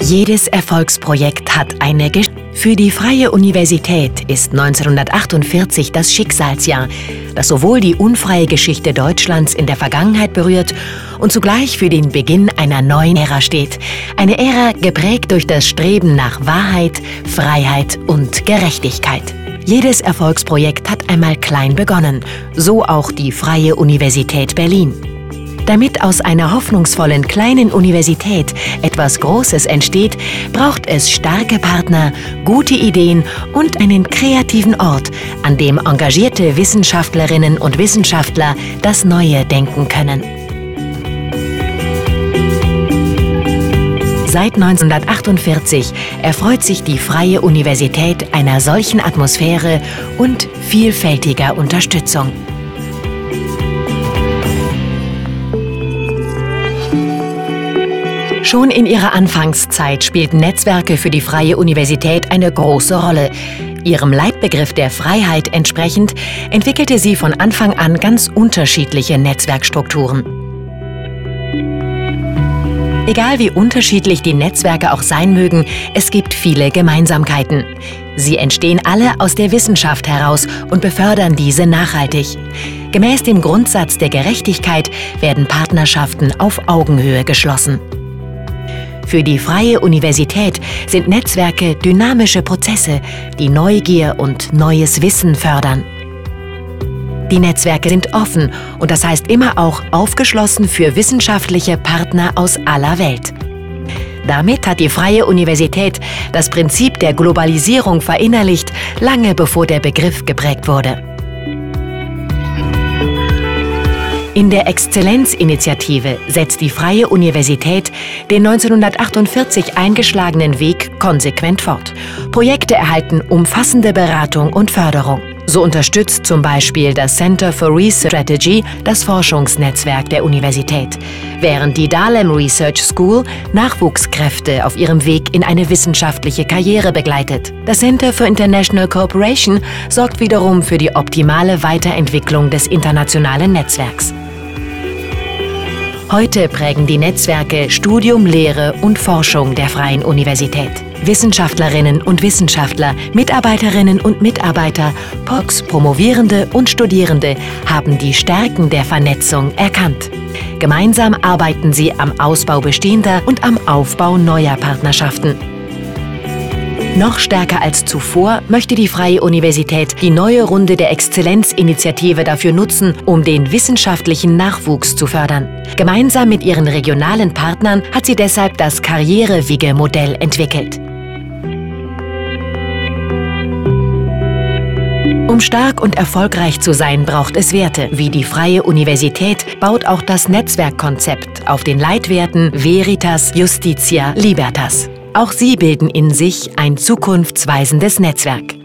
Jedes Erfolgsprojekt hat eine Geschichte. Für die Freie Universität ist 1948 das Schicksalsjahr, das sowohl die unfreie Geschichte Deutschlands in der Vergangenheit berührt und zugleich für den Beginn einer neuen Ära steht. Eine Ära geprägt durch das Streben nach Wahrheit, Freiheit und Gerechtigkeit. Jedes Erfolgsprojekt hat einmal klein begonnen, so auch die Freie Universität Berlin. Damit aus einer hoffnungsvollen kleinen Universität etwas Großes entsteht, braucht es starke Partner, gute Ideen und einen kreativen Ort, an dem engagierte Wissenschaftlerinnen und Wissenschaftler das Neue denken können. Seit 1948 erfreut sich die Freie Universität einer solchen Atmosphäre und vielfältiger Unterstützung. Schon in ihrer Anfangszeit spielten Netzwerke für die Freie Universität eine große Rolle. Ihrem Leitbegriff der Freiheit entsprechend entwickelte sie von Anfang an ganz unterschiedliche Netzwerkstrukturen. Egal wie unterschiedlich die Netzwerke auch sein mögen, es gibt viele Gemeinsamkeiten. Sie entstehen alle aus der Wissenschaft heraus und befördern diese nachhaltig. Gemäß dem Grundsatz der Gerechtigkeit werden Partnerschaften auf Augenhöhe geschlossen. Für die Freie Universität sind Netzwerke dynamische Prozesse, die Neugier und neues Wissen fördern. Die Netzwerke sind offen und das heißt immer auch aufgeschlossen für wissenschaftliche Partner aus aller Welt. Damit hat die Freie Universität das Prinzip der Globalisierung verinnerlicht, lange bevor der Begriff geprägt wurde. In der Exzellenzinitiative setzt die Freie Universität den 1948 eingeschlagenen Weg konsequent fort. Projekte erhalten umfassende Beratung und Förderung. So unterstützt zum Beispiel das Center for Research Strategy das Forschungsnetzwerk der Universität, während die Dahlem Research School Nachwuchskräfte auf ihrem Weg in eine wissenschaftliche Karriere begleitet. Das Center for International Cooperation sorgt wiederum für die optimale Weiterentwicklung des internationalen Netzwerks. Heute prägen die Netzwerke Studium, Lehre und Forschung der Freien Universität. Wissenschaftlerinnen und Wissenschaftler, Mitarbeiterinnen und Mitarbeiter, POCs, Promovierende und Studierende haben die Stärken der Vernetzung erkannt. Gemeinsam arbeiten sie am Ausbau bestehender und am Aufbau neuer Partnerschaften. Noch stärker als zuvor möchte die Freie Universität die neue Runde der Exzellenzinitiative dafür nutzen, um den wissenschaftlichen Nachwuchs zu fördern. Gemeinsam mit ihren regionalen Partnern hat sie deshalb das Karrierewege-Modell entwickelt. Um stark und erfolgreich zu sein, braucht es Werte. Wie die Freie Universität baut auch das Netzwerkkonzept auf den Leitwerten Veritas, Justitia, Libertas. Auch sie bilden in sich ein zukunftsweisendes Netzwerk.